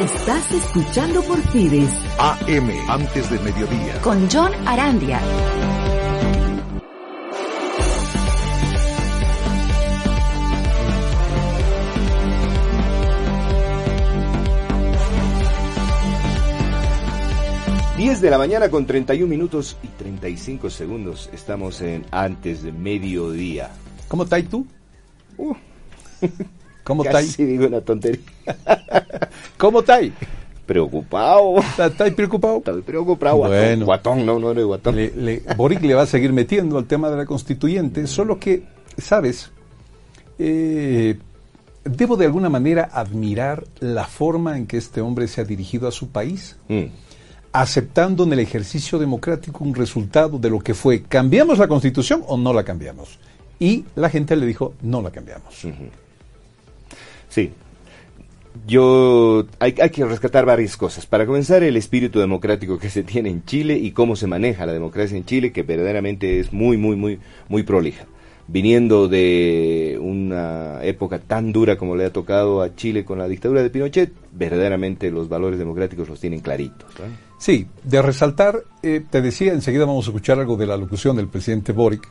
Estás escuchando por Fides. AM, antes de mediodía. Con John Arandia. 10 de la mañana con 31 minutos y 35 segundos. Estamos en antes de mediodía. ¿Cómo estás tú? Uh, ¿Cómo estás? casi digo una tontería. ¿Cómo estás? Preocupado. ¿Estás preocupado? Estoy preocupado. Bueno. Guatón, no, no eres guatón. Le, le- Boric le va a seguir metiendo al tema de la constituyente, solo que, ¿sabes? Eh, debo de alguna manera admirar la forma en que este hombre se ha dirigido a su país, Mm, aceptando en el ejercicio democrático un resultado de lo que fue, ¿cambiamos la constitución o no la cambiamos? Y la gente le dijo, no la cambiamos. Sí. Yo hay, que rescatar varias cosas. Para comenzar, el espíritu democrático que se tiene en Chile y cómo se maneja la democracia en Chile, que verdaderamente es muy, muy, muy, muy prolija. Viniendo de una época tan dura como le ha tocado a Chile con la dictadura de Pinochet, verdaderamente los valores democráticos los tienen claritos. Sí, de resaltar, eh, te decía, enseguida vamos a escuchar algo de la locución del presidente Boric,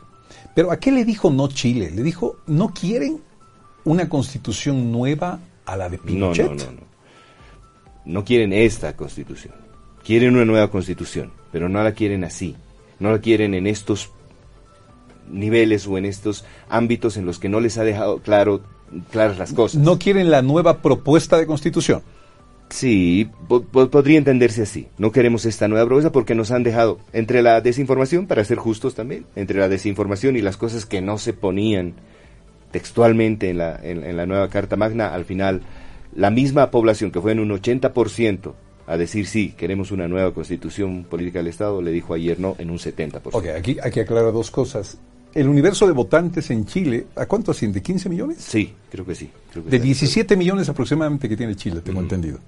pero ¿a qué le dijo no Chile? Le dijo, no quieren una constitución nueva a la de No, Pinochet. no, no, no. No quieren esta constitución. Quieren una nueva constitución, pero no la quieren así. No la quieren en estos niveles o en estos ámbitos en los que no les ha dejado claro, claras las cosas. No quieren la nueva propuesta de constitución. Sí, po- po- podría entenderse así. No queremos esta nueva propuesta porque nos han dejado entre la desinformación, para ser justos también, entre la desinformación y las cosas que no se ponían textualmente en la, en, en la nueva Carta Magna, al final la misma población que fue en un 80% a decir sí, queremos una nueva constitución política del Estado, le dijo ayer no en un 70%. Ok, aquí hay que aclarar dos cosas. El universo de votantes en Chile, ¿a cuánto asciende? ¿15 millones? Sí, creo que sí. creo que De sí. 17 millones aproximadamente que tiene Chile, tengo entendido.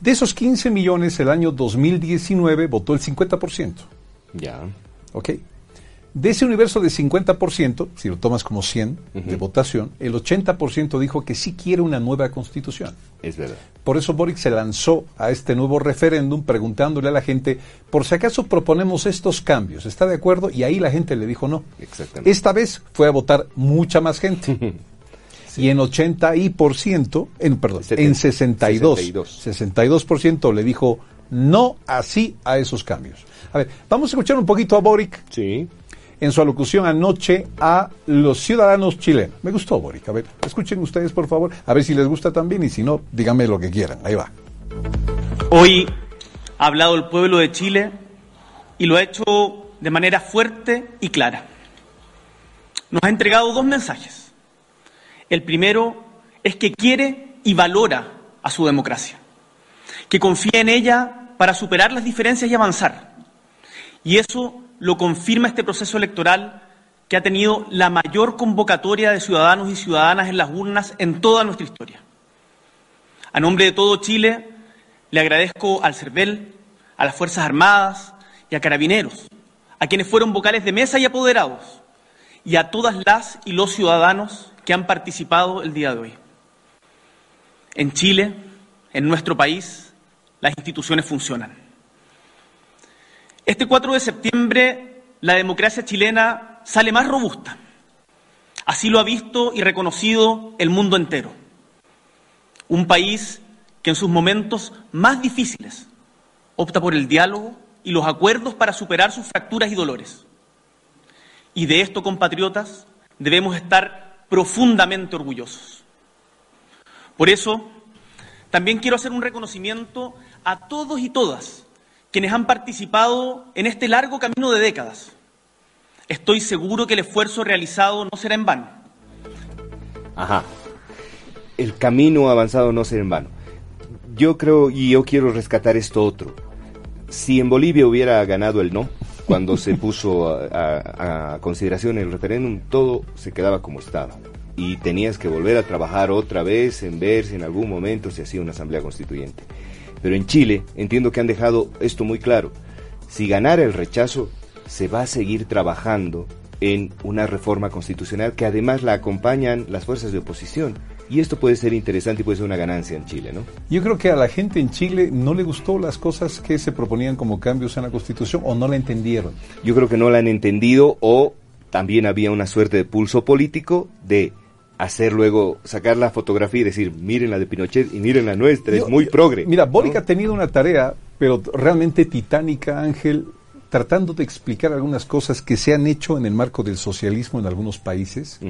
De esos 15 millones, el año 2019 votó el 50%. Ya. ¿Ok? De ese universo de 50%, si lo tomas como 100 de votación, el 80% dijo que sí quiere una nueva constitución. Es verdad. Por eso Boric se lanzó a este nuevo referéndum preguntándole a la gente, por si acaso proponemos estos cambios, ¿está de acuerdo? Y ahí la gente le dijo no. Exactamente. Esta vez fue a votar mucha más gente. Y en 80 y por ciento, en, perdón, Setenta- en 62, 62. 62% le dijo no así a esos cambios. A ver, vamos a escuchar un poquito a Boric Sí. En su alocución anoche a los ciudadanos chilenos. Me gustó, Boric. A ver, escuchen ustedes, por favor, a ver si les gusta también y si no, díganme lo que quieran. Ahí va. Hoy ha hablado el pueblo de Chile y lo ha hecho de manera fuerte y clara. Nos ha entregado dos mensajes. El primero es que quiere y valora a su democracia, que confía en ella para superar las diferencias y avanzar. Y eso lo confirma este proceso electoral que ha tenido la mayor convocatoria de ciudadanos y ciudadanas en las urnas en toda nuestra historia. A nombre de todo Chile, le agradezco al CERVEL, a las Fuerzas Armadas y a Carabineros, a quienes fueron vocales de mesa y apoderados, y a todas las y los ciudadanos que han participado el día de hoy. En Chile, en nuestro país, las instituciones funcionan. Este 4 de septiembre, la democracia chilena sale más robusta. Así lo ha visto y reconocido el mundo entero. Un país que en sus momentos más difíciles opta por el diálogo y los acuerdos para superar sus fracturas y dolores. Y de esto, compatriotas, debemos estar profundamente orgullosos. Por eso, también quiero hacer un reconocimiento a todos y todas quienes han participado en este largo camino de décadas. Estoy seguro que el esfuerzo realizado no será en vano. Ajá. El camino avanzado no será en vano. yo creo y yo quiero rescatar esto otro. Si en Bolivia hubiera ganado el no, cuando se puso a, a- a consideración el referéndum, todo se quedaba como estaba. Y tenías que volver a trabajar otra vez en ver si en algún momento se hacía una asamblea constituyente. Pero en Chile entiendo que han dejado esto muy claro. Si ganara el rechazo, se va a seguir trabajando en una reforma constitucional que además la acompañan las fuerzas de oposición. Y esto puede ser interesante y puede ser una ganancia en Chile, ¿no? Yo creo que a la gente en Chile no le gustó las cosas que se proponían como cambios en la Constitución o no la entendieron. Yo creo que no la han entendido o también había una suerte de pulso político de hacer luego, sacar la fotografía y decir, miren la de Pinochet y miren la nuestra, Yo- es muy progre. Mira, ¿no? Boric ha tenido una tarea, pero realmente titánica, Ángel, tratando de explicar algunas cosas que se han hecho en el marco del socialismo en algunos países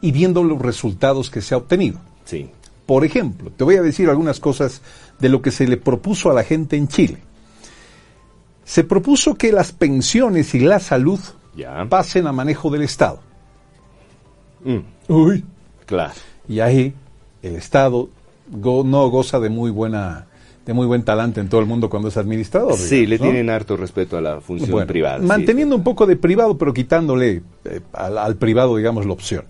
y viendo los resultados que se ha obtenido. Sí. Por ejemplo, te voy a decir algunas cosas de lo que se le propuso a la gente en Chile. Se propuso que las pensiones y la salud Ya. pasen a manejo del Estado. Mm, Uy. Claro. Y ahí el Estado go- no goza de muy buena de muy buen talante en todo el mundo cuando es administrador. Sí, le tienen harto respeto a la función Bueno, privada. sí. Manteniendo un poco de privado, pero quitándole eh, al, al privado, digamos, la opción.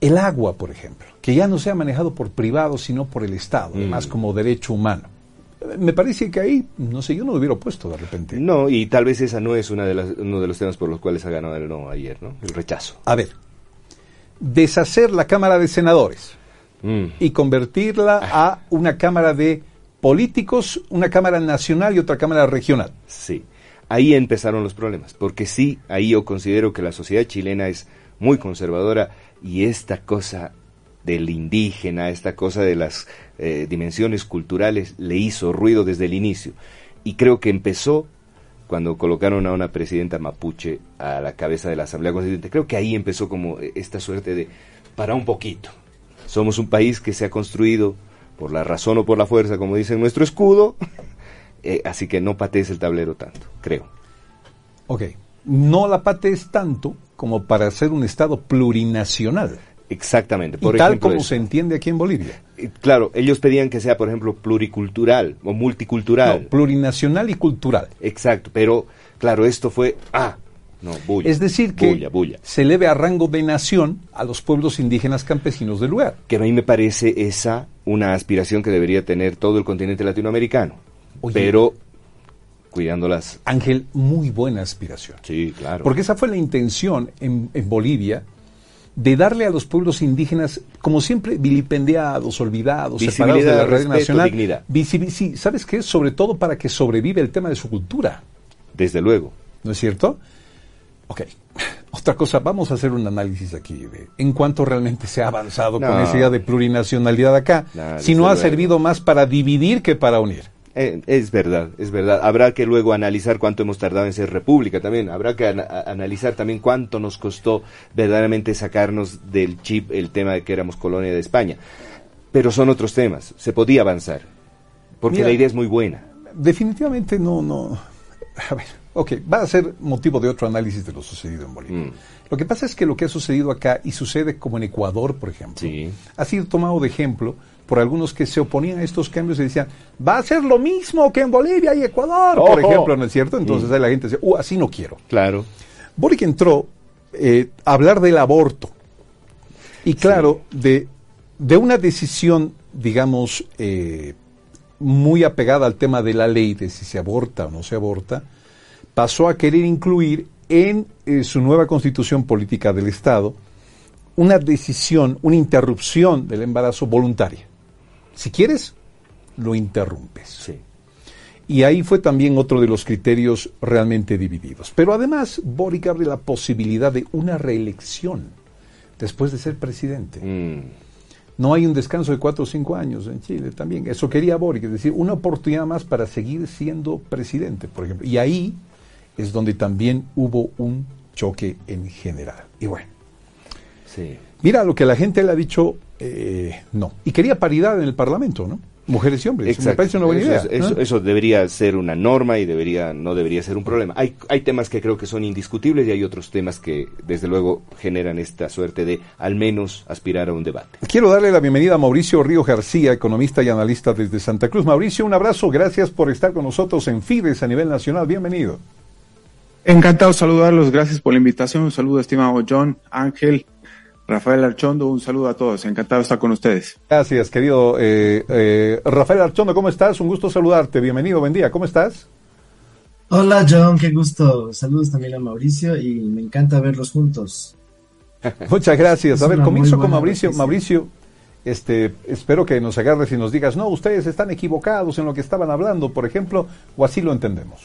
El agua, por ejemplo, que ya no sea manejado por privado, sino por el Estado, Mm. además como derecho humano. Me parece que ahí, no sé, yo no lo hubiera opuesto de repente. No, y tal vez esa no es una de las, uno de los temas por los cuales ha ganado el no ayer, ¿no? El rechazo. A ver, deshacer la Cámara de Senadores Mm, y convertirla a una Cámara de políticos, una Cámara nacional y otra Cámara regional. Sí, ahí empezaron los problemas, porque sí, ahí yo considero que la sociedad chilena es muy conservadora y esta cosa del indígena, esta cosa de las eh, dimensiones culturales le hizo ruido desde el inicio. Y creo que empezó cuando colocaron a una presidenta mapuche a la cabeza de la Asamblea Constituyente. Creo que ahí empezó como eh, esta suerte de, para un poquito. Somos un país que se ha construido por la razón o por la fuerza, como dice nuestro escudo, eh, así que no patees el tablero tanto, creo. Ok, no la patees tanto como para ser un Estado plurinacional. Exactamente. Y Por tal ejemplo, como eso. se entiende aquí en Bolivia. Eh, Claro, ellos pedían que sea, por ejemplo, pluricultural o multicultural. No, plurinacional y cultural. Exacto, pero claro, esto fue, ah, no, bulla. Es decir, que Bulla, bulla. se eleve a rango de nación a los pueblos indígenas campesinos del lugar. Que a mí me parece esa una aspiración que debería tener todo el continente latinoamericano. Oye. Pero cuidándolas. Ángel, muy buena aspiración. Sí, claro. Porque esa fue la intención en, en Bolivia de darle a los pueblos indígenas, como siempre, vilipendiados, olvidados, separados de la red nacional. dignidad. sí, ¿sabes qué? Sobre todo para que sobrevive el tema de su cultura. Desde luego. ¿No es cierto? Ok. Otra cosa, vamos a hacer un análisis aquí de en cuánto realmente se ha avanzado con esa idea de plurinacionalidad acá, No, si no ha luego. servido más para dividir que para unir. Eh, es verdad, es verdad. Habrá que luego analizar cuánto hemos tardado en ser república también. Habrá que analizar también cuánto nos costó verdaderamente sacarnos del chip el tema de que éramos colonia de España. Pero son otros temas. Se podía avanzar. Porque Mira, la idea es muy buena. Definitivamente no, no. A ver, ok, va a ser motivo de otro análisis de lo sucedido en Bolivia. Mm. Lo que pasa es que lo que ha sucedido acá y sucede como en Ecuador, por ejemplo, Sí. ha sido tomado de ejemplo por algunos que se oponían a estos cambios y decían, va a ser lo mismo que en Bolivia y Ecuador, por ejemplo, ¿no es cierto? Entonces ahí la gente dice, uh, así no quiero. Claro. Boric entró eh, a hablar del aborto. Y claro, de, de una decisión, digamos, eh, muy apegada al tema de la ley, de si se aborta o no se aborta, pasó a querer incluir en eh, su nueva constitución política del Estado una decisión, una interrupción del embarazo voluntaria. Si quieres, lo interrumpes. Sí. Y ahí fue también otro de los criterios realmente divididos. Pero además, Boric abre la posibilidad de una reelección después de ser presidente. Mm. No hay un descanso de cuatro o cinco años en Chile también. Eso quería Boric, es decir, una oportunidad más para seguir siendo presidente, por ejemplo. Y ahí es donde también hubo un choque en general. Y bueno, Sí. mira lo que la gente le ha dicho, eh, no. Y quería paridad en el Parlamento, ¿no? Mujeres y hombres. Exacto. Me parece una buena eso, idea. es- eso- ¿no? eso debería ser una norma y debería no debería ser un problema. Hay, hay temas que creo que son indiscutibles y hay otros temas que desde luego generan esta suerte de al menos aspirar a un debate. Quiero darle la bienvenida a Mauricio Río García, economista y analista desde Santa Cruz. Mauricio, un abrazo. Gracias por estar con nosotros en Fides a nivel nacional. Bienvenido. Encantado de saludarlos, gracias por la invitación. Un saludo, estimado John, Ángel, Rafael Archondo, un saludo a todos. Encantado de estar con ustedes. Gracias, querido eh, eh, Rafael Archondo. ¿Cómo estás? Un gusto saludarte. Bienvenido, buen día. ¿Cómo estás? Hola John, qué gusto. Saludos también a Mauricio y me encanta verlos juntos. Muchas gracias. Es A ver, comienzo con Mauricio. noticia. Mauricio, este, espero que nos agarres y nos digas, no, ustedes están equivocados en lo que estaban hablando, por ejemplo, o así lo entendemos.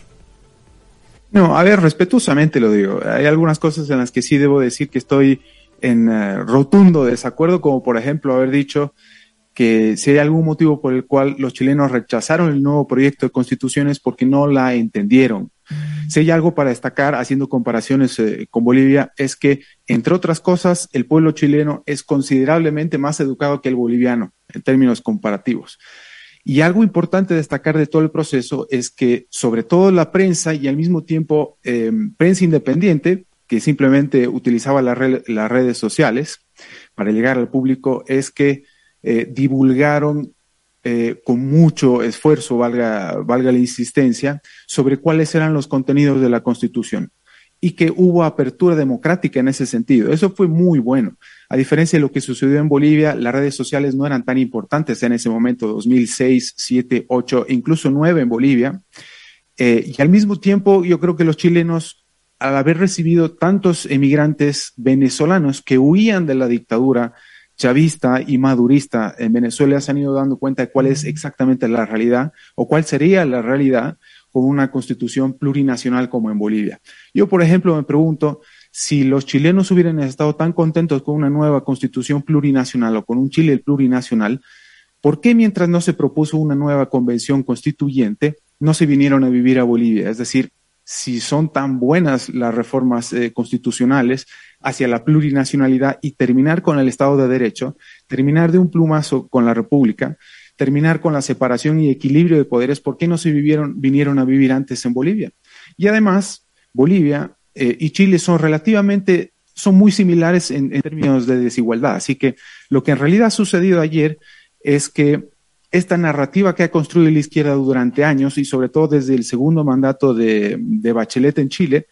No, a ver, respetuosamente lo digo. Hay algunas cosas en las que sí debo decir que estoy en eh, rotundo desacuerdo, como por ejemplo haber dicho que si hay algún motivo por el cual los chilenos rechazaron el nuevo proyecto de constitución es porque no la entendieron. Si hay algo para destacar, haciendo comparaciones eh, con Bolivia, es que, entre otras cosas, el pueblo chileno es considerablemente más educado que el boliviano en términos comparativos. Y algo importante destacar de todo el proceso es que, sobre todo la prensa y al mismo tiempo eh, prensa independiente, que simplemente utilizaba las redes sociales para llegar al público, es que eh, divulgaron eh, con mucho esfuerzo, valga, valga la insistencia, sobre cuáles eran los contenidos de la Constitución y que hubo apertura democrática en ese sentido. Eso fue muy bueno. A diferencia de lo que sucedió en Bolivia, las redes sociales no eran tan importantes en ese momento, 2006, 7, 8, incluso 9 en Bolivia. Eh, y al mismo tiempo, yo creo que los chilenos, al haber recibido tantos emigrantes venezolanos que huían de la dictadura chavista y madurista en Venezuela, se han ido dando cuenta de cuál es exactamente la realidad o cuál sería la realidad con una constitución plurinacional como en Bolivia. Yo, por ejemplo, me pregunto si los chilenos hubieran estado tan contentos con una nueva constitución plurinacional o con un Chile plurinacional, ¿por qué mientras no se propuso una nueva convención constituyente, no se vinieron a vivir a Bolivia? Es decir, si son tan buenas las reformas eh, constitucionales hacia la plurinacionalidad y terminar con el Estado de Derecho, terminar de un plumazo con la República, terminar con la separación y equilibrio de poderes, ¿por qué no se vivieron, vinieron a vivir antes en Bolivia? Y además, Bolivia eh, y Chile son relativamente, son muy similares en, en términos de desigualdad. Así que lo que en realidad ha sucedido ayer es que esta narrativa que ha construido la izquierda durante años y sobre todo desde el segundo mandato de, Bachelet en Chile,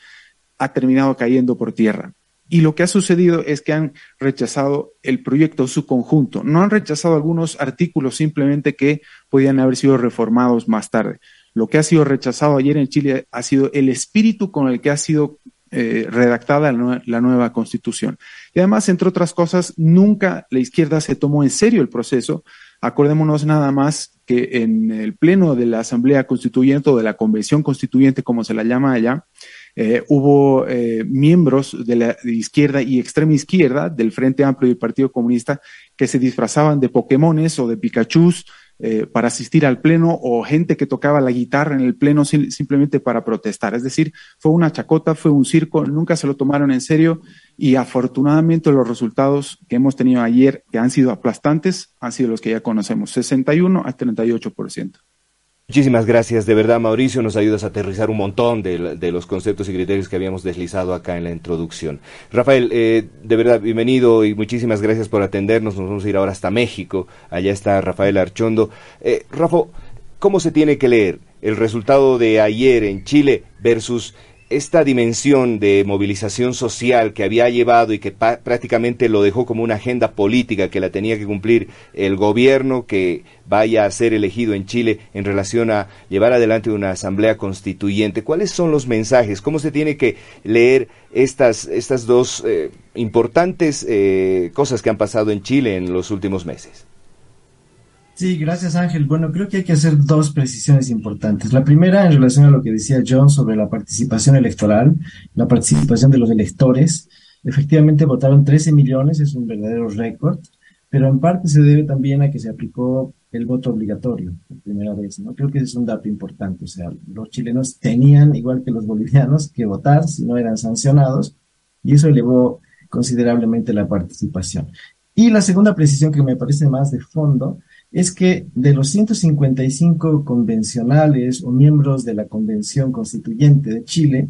ha terminado cayendo por tierra. Y lo que ha sucedido es que han rechazado el proyecto su conjunto. No han rechazado algunos artículos simplemente que podían haber sido reformados más tarde. Lo que ha sido rechazado ayer en Chile ha sido el espíritu con el que ha sido eh, redactada la, nueva constitución. Y además, entre otras cosas, nunca la izquierda se tomó en serio el proceso. Acordémonos nada más que en el pleno de la Asamblea Constituyente o de la Convención Constituyente, como se la llama allá, eh, hubo eh, miembros de la izquierda y extrema izquierda del Frente Amplio y Partido Comunista que se disfrazaban de Pokémones o de Pikachus eh, para asistir al pleno o gente que tocaba la guitarra en el pleno sim simplemente para protestar. Es decir, fue una chacota, fue un circo, nunca se lo tomaron en serio y afortunadamente los resultados que hemos tenido ayer, que han sido aplastantes, han sido los que ya conocemos, 61 a 38 por ciento. Muchísimas gracias, de verdad Mauricio, nos ayudas a aterrizar un montón de, los conceptos y criterios que habíamos deslizado acá en la introducción. Rafael, eh, de verdad, bienvenido y muchísimas gracias por atendernos, nos vamos a ir ahora hasta México, allá está Rafael Archondo. Eh, Rafa, ¿cómo se tiene que leer el resultado de ayer en Chile versus esta dimensión de movilización social que había llevado y que prácticamente lo dejó como una agenda política que la tenía que cumplir el gobierno que vaya a ser elegido en Chile en relación a llevar adelante una asamblea constituyente. ¿Cuáles son los mensajes? ¿Cómo se tiene que leer estas, estas dos eh, importantes eh, cosas que han pasado en Chile en los últimos meses? Sí, gracias Ángel. Bueno, creo que hay que hacer dos precisiones importantes. La primera, en relación a lo que decía John sobre la participación electoral, la participación de los electores. Efectivamente votaron 13 millones, es un verdadero récord, pero en parte se debe también a que se aplicó el voto obligatorio por primera vez, ¿no? Creo que ese es un dato importante. O sea, los chilenos tenían, igual que los bolivianos, que votar si no eran sancionados, y eso elevó considerablemente la participación. Y la segunda precisión que me parece más de fondo, es que de los 155 convencionales o miembros de la Convención Constituyente de Chile,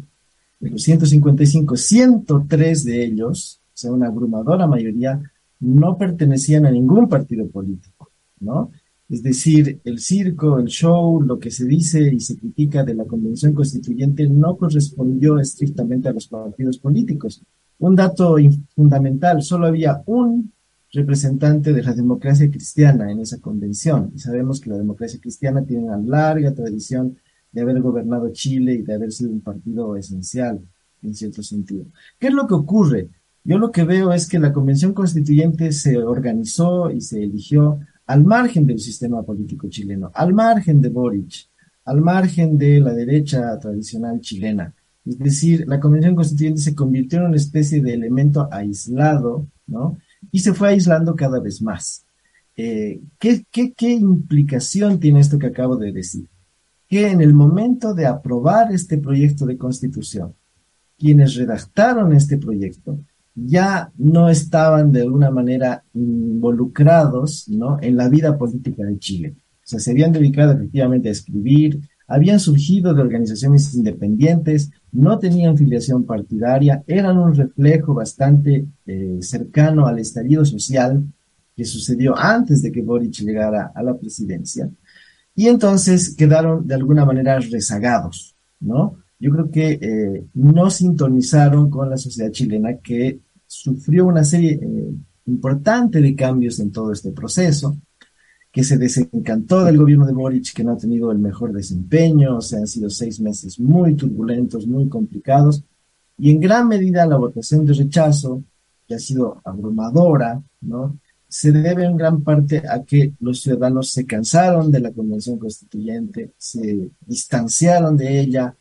de los 155, 103 de ellos, o sea, una abrumadora mayoría, no pertenecían a ningún partido político, ¿no? Es decir, el circo, el show, lo que se dice y se critica de la Convención Constituyente no correspondió estrictamente a los partidos políticos. Un dato fundamental, solo había un representante de la democracia cristiana en esa convención. Y sabemos que la democracia cristiana tiene una larga tradición de haber gobernado Chile y de haber sido un partido esencial en cierto sentido. ¿Qué es lo que ocurre? Yo lo que veo es que la convención constituyente se organizó y se eligió al margen del sistema político chileno, al margen de Boric, al margen de la derecha tradicional chilena. Es decir, la convención constituyente se convirtió en una especie de elemento aislado, ¿no? Y se fue aislando cada vez más. Eh, ¿qué, qué, qué implicación tiene esto que acabo de decir? Que en el momento de aprobar este proyecto de constitución, quienes redactaron este proyecto ya no estaban de alguna manera involucrados ¿no? en la vida política de Chile. O sea, se habían dedicado efectivamente a escribir, habían surgido de organizaciones independientes, no tenían filiación partidaria, eran un reflejo bastante eh, cercano al estallido social que sucedió antes de que Boric llegara a la presidencia. Y entonces quedaron de alguna manera rezagados, ¿no? Yo creo que eh, no sintonizaron con la sociedad chilena que sufrió una serie eh, importante de cambios en todo este proceso, que se desencantó del gobierno de Boric, que no ha tenido el mejor desempeño, o sea, han sido seis meses muy turbulentos, muy complicados, y en gran medida la votación de rechazo, que ha sido abrumadora, ¿no? se debe en gran parte a que los ciudadanos se cansaron de la Convención Constituyente, se distanciaron de ella,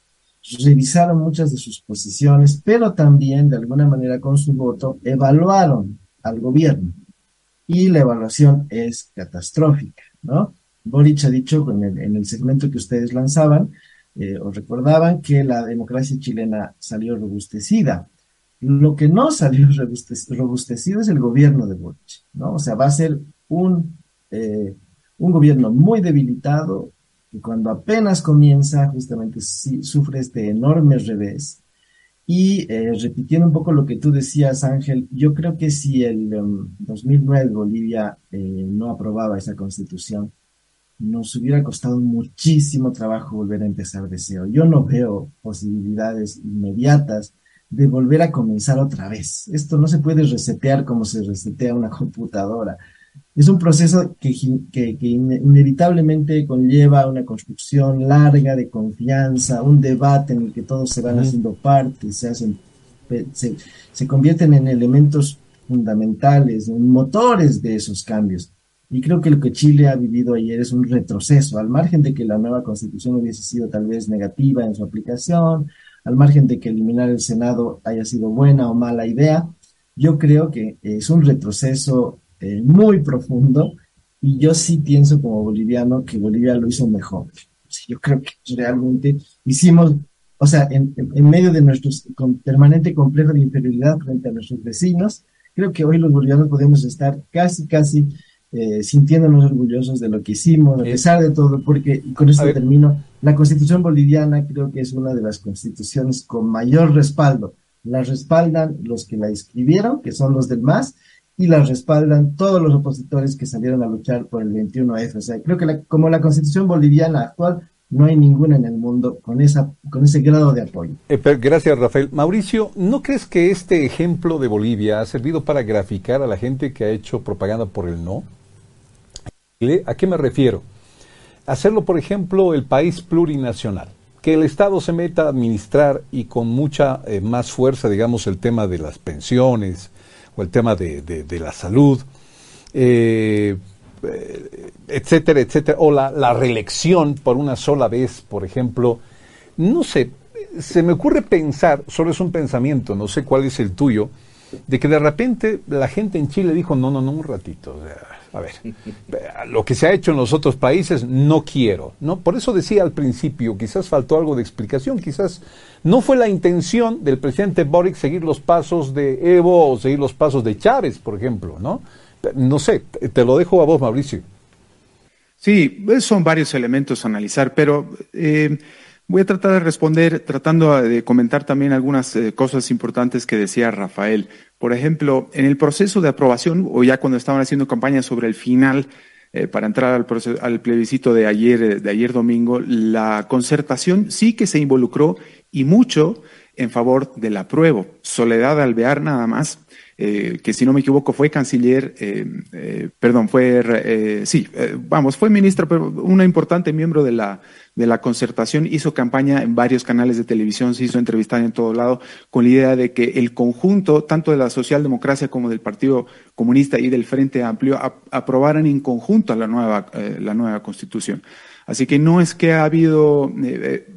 revisaron muchas de sus posiciones, pero también de alguna manera con su voto evaluaron al gobierno. Y la evaluación es catastrófica, ¿no? Boric ha dicho en el, en el segmento que ustedes lanzaban, eh, os recordaban que la democracia chilena salió robustecida. Lo que no salió robustecido es el gobierno de Boric, ¿no? O sea, va a ser un, eh, un gobierno muy debilitado, que cuando apenas comienza, justamente sufre este enorme revés. Y eh, repitiendo un poco lo que tú decías, Ángel, yo creo que si el 2009 um, Bolivia eh, no aprobaba esa constitución, nos hubiera costado muchísimo trabajo volver a empezar de cero. Yo no veo posibilidades inmediatas de volver a comenzar otra vez. Esto no se puede resetear como se resetea una computadora es un proceso que, que, inevitablemente conlleva una construcción larga de confianza, un debate en el que todos se van haciendo parte, se hacen, se, se convierten en elementos fundamentales, en motores de esos cambios. Y creo que lo que Chile ha vivido ayer es un retroceso, al margen de que la nueva constitución hubiese sido tal vez negativa en su aplicación, al margen de que eliminar el Senado haya sido buena o mala idea, yo creo que es un retroceso eh, muy profundo y yo sí pienso como boliviano que Bolivia lo hizo mejor. Yo creo que realmente hicimos, o sea, en, medio de nuestro permanente complejo de inferioridad frente a nuestros vecinos, creo que hoy los bolivianos podemos estar casi, casi eh, sintiéndonos orgullosos de lo que hicimos, a pesar de todo, porque, con esto termino, la constitución boliviana creo que es una de las constituciones con mayor respaldo. La respaldan los que la escribieron, que son los del MAS, y la respaldan todos los opositores que salieron a luchar por el 21F. O sea, creo que como la constitución boliviana actual, no hay ninguna en el mundo con, esa, con ese grado de apoyo. Eh, gracias, Rafael. Mauricio, ¿no crees que este ejemplo de Bolivia ha servido para graficar a la gente que ha hecho propaganda por el no? ¿A qué me refiero? Hacerlo, por ejemplo, el país plurinacional. Que el Estado se meta a administrar y con mucha eh, más fuerza, digamos, el tema de las pensiones, o el tema de, de, la salud, eh, etcétera, etcétera, o la, la, reelección por una sola vez, por ejemplo. No sé, se me ocurre pensar, solo es un pensamiento, no sé cuál es el tuyo, de que de repente la gente en Chile dijo, no, no, no, un ratito, a ver, lo que se ha hecho en los otros países no quiero, ¿no? Por eso decía al principio, quizás faltó algo de explicación, quizás no fue la intención del presidente Boric seguir los pasos de Evo o seguir los pasos de Chávez, por ejemplo, ¿no? No sé, te lo dejo a vos, Mauricio. Sí, son varios elementos a analizar, pero eh, voy a tratar de responder tratando de comentar también algunas eh, cosas importantes que decía Rafael. Por ejemplo, en el proceso de aprobación, o ya cuando estaban haciendo campaña sobre el final, eh, para entrar al, al, plebiscito de ayer, de ayer domingo, la concertación sí que se involucró y mucho en favor del apruebo. Soledad Alvear nada más eh, que si no me equivoco fue canciller, eh, eh, perdón, fue, sí, vamos, fue ministra, pero una importante miembro de la, de la concertación, hizo campaña en varios canales de televisión, se hizo entrevistar en todo lado, con la idea de que el conjunto, tanto de la socialdemocracia como del Partido Comunista y del Frente Amplio, aprobaran en conjunto la nueva, la nueva constitución. Así que no es que ha habido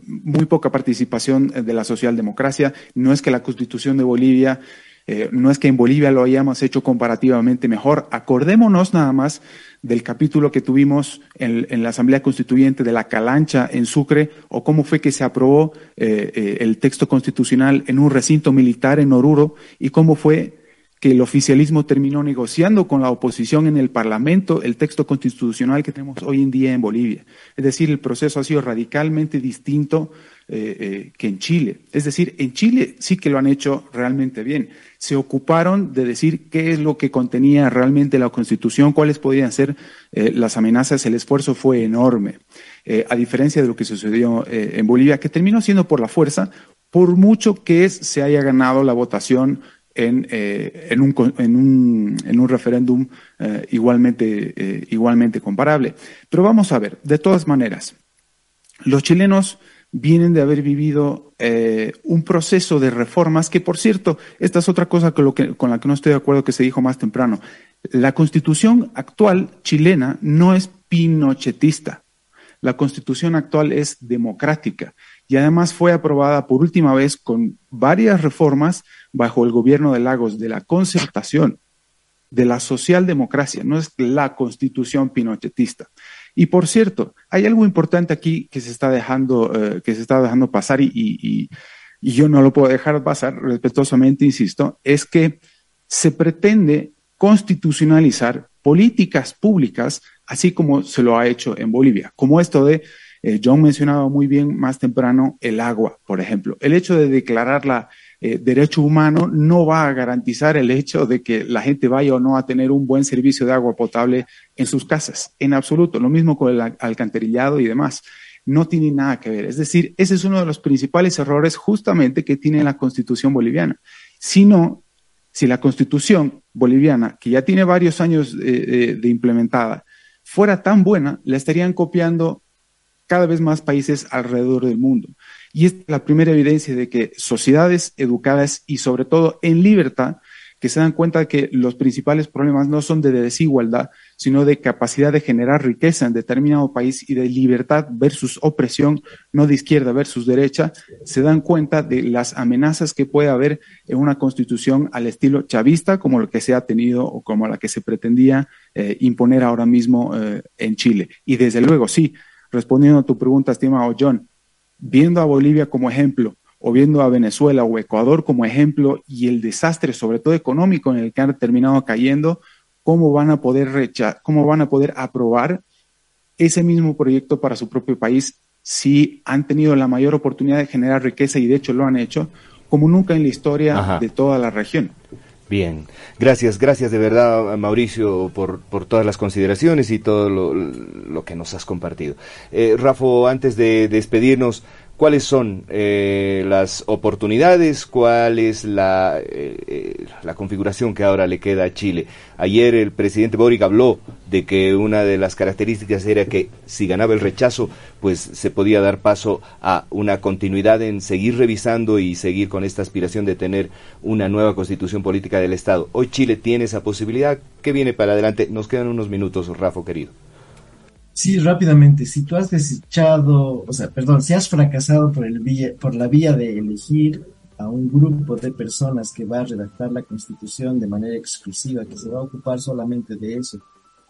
muy poca participación de la socialdemocracia, no es que la constitución de Bolivia eh, no es que en Bolivia lo hayamos hecho comparativamente mejor. Acordémonos nada más del capítulo que tuvimos en, la Asamblea Constituyente de la Calancha en Sucre o cómo fue que se aprobó eh, eh, el texto constitucional en un recinto militar en Oruro y cómo fue que el oficialismo terminó negociando con la oposición en el Parlamento el texto constitucional que tenemos hoy en día en Bolivia. Es decir, el proceso ha sido radicalmente distinto que en Chile. Es decir, en Chile sí que lo han hecho realmente bien se ocuparon de decir qué es lo que contenía realmente la Constitución, cuáles podían ser eh, las amenazas. El esfuerzo fue enorme, eh, a diferencia de lo que sucedió eh, en Bolivia, que terminó siendo por la fuerza, por mucho que se haya ganado la votación en, en, un, en, un, en un referéndum igualmente, igualmente comparable. Pero vamos a ver, de todas maneras, los chilenos vienen de haber vivido eh, un proceso de reformas que, por cierto, esta es otra cosa con, lo que, con la que no estoy de acuerdo que se dijo más temprano. La constitución actual chilena no es pinochetista. La constitución actual es democrática y además fue aprobada por última vez con varias reformas bajo el gobierno de Lagos de la concertación, de la socialdemocracia, no es la constitución pinochetista. Y por cierto, hay algo importante aquí que se está dejando, eh, que se está dejando pasar y, yo no lo puedo dejar pasar, respetuosamente insisto, es que se pretende constitucionalizar políticas públicas, así como se lo ha hecho en Bolivia, como esto de, eh, John mencionaba muy bien más temprano, el agua, por ejemplo. El hecho de declararla eh, derecho humano no va a garantizar el hecho de que la gente vaya o no a tener un buen servicio de agua potable en sus casas, en absoluto. Lo mismo con el alcantarillado y demás. No tiene nada que ver. Es decir, ese es uno de los principales errores justamente que tiene la constitución boliviana. Si no, si la constitución boliviana, que ya tiene varios años de implementada, fuera tan buena, la estarían copiando cada vez más países alrededor del mundo. Y es la primera evidencia de que sociedades educadas y sobre todo en libertad, que se dan cuenta de que los principales problemas no son de desigualdad, sino de capacidad de generar riqueza en determinado país y de libertad versus opresión, no de izquierda versus derecha, se dan cuenta de las amenazas que puede haber en una constitución al estilo chavista, como lo que se ha tenido o como la que se pretendía eh, imponer ahora mismo eh, en Chile. Y desde luego, sí, respondiendo a tu pregunta, estimado John, viendo a Bolivia como ejemplo o viendo a Venezuela o Ecuador como ejemplo y el desastre, sobre todo económico, en el que han terminado cayendo, ¿cómo van a poder recha cómo van a poder aprobar ese mismo proyecto para su propio país si han tenido la mayor oportunidad de generar riqueza y de hecho lo han hecho como nunca en la historia de toda la región? Bien, gracias, gracias de verdad Mauricio por, por todas las consideraciones y todo lo, que nos has compartido. Eh, Rafa, antes de despedirnos, cuáles son eh, las oportunidades, cuál es la, eh, eh, la configuración que ahora le queda a Chile. Ayer el presidente Boric habló de que una de las características era que si ganaba el rechazo, pues se podía dar paso a una continuidad en seguir revisando y seguir con esta aspiración de tener una nueva constitución política del Estado. Hoy Chile tiene esa posibilidad. ¿Qué viene para adelante? Nos quedan unos minutos, Rafa, querido. Sí, rápidamente, si tú has desechado, o sea, perdón, si has fracasado por, el vía, por la vía de elegir a un grupo de personas que va a redactar la constitución de manera exclusiva, que se va a ocupar solamente de eso,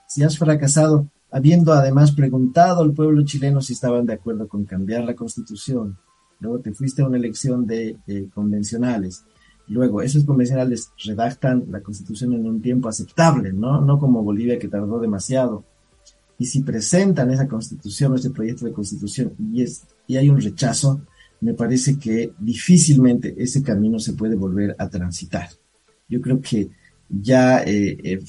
si has fracasado habiendo además preguntado al pueblo chileno si estaban de acuerdo con cambiar la constitución, luego te fuiste a una elección de convencionales, luego esos convencionales redactan la constitución en un tiempo aceptable, ¿no? No como Bolivia que tardó demasiado y si presentan esa constitución ese proyecto de constitución y, es, y hay un rechazo, me parece que difícilmente ese camino se puede volver a transitar. Yo creo que ya eh, eh,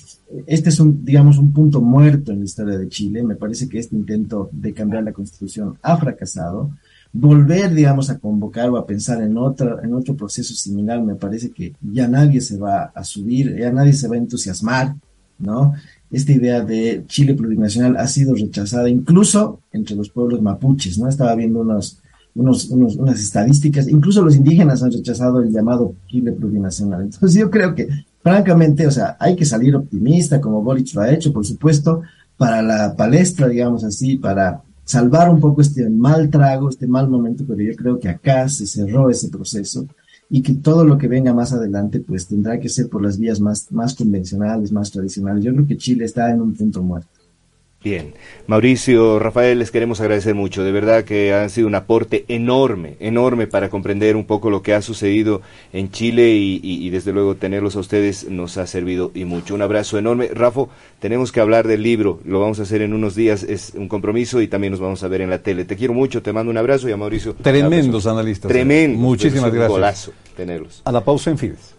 este es un, digamos, un punto muerto en la historia de Chile. Me parece que este intento de cambiar la constitución ha fracasado. Volver, digamos, a convocar o a pensar en otro, en otro proceso similar, me parece que ya nadie se va a subir, ya nadie se va a entusiasmar, ¿no? Esta idea de Chile plurinacional ha sido rechazada incluso entre los pueblos mapuches, ¿no? Estaba viendo unos, unos, unas estadísticas, incluso los indígenas han rechazado el llamado Chile plurinacional. Entonces yo creo que francamente, o sea, hay que salir optimista, como Boric lo ha hecho, por supuesto, para la palestra, digamos así, para salvar un poco este mal trago, este mal momento, pero yo creo que acá se cerró ese proceso y que todo lo que venga más adelante, pues tendrá que ser por las vías más, más convencionales, más tradicionales. Yo creo que Chile está en un punto muerto. Bien, Mauricio, Rafael, les queremos agradecer mucho. De verdad que han sido un aporte enorme, enorme para comprender un poco lo que ha sucedido en Chile y, desde luego tenerlos a ustedes nos ha servido y mucho. Un abrazo enorme. Rafa, tenemos que hablar del libro, lo vamos a hacer en unos días, es un compromiso y también nos vamos a ver en la tele. Te quiero mucho, te mando un abrazo y a Mauricio. Tremendos analistas. Tremendo. Muchísimas gracias. Un golazo tenerlos. A la pausa en Fides.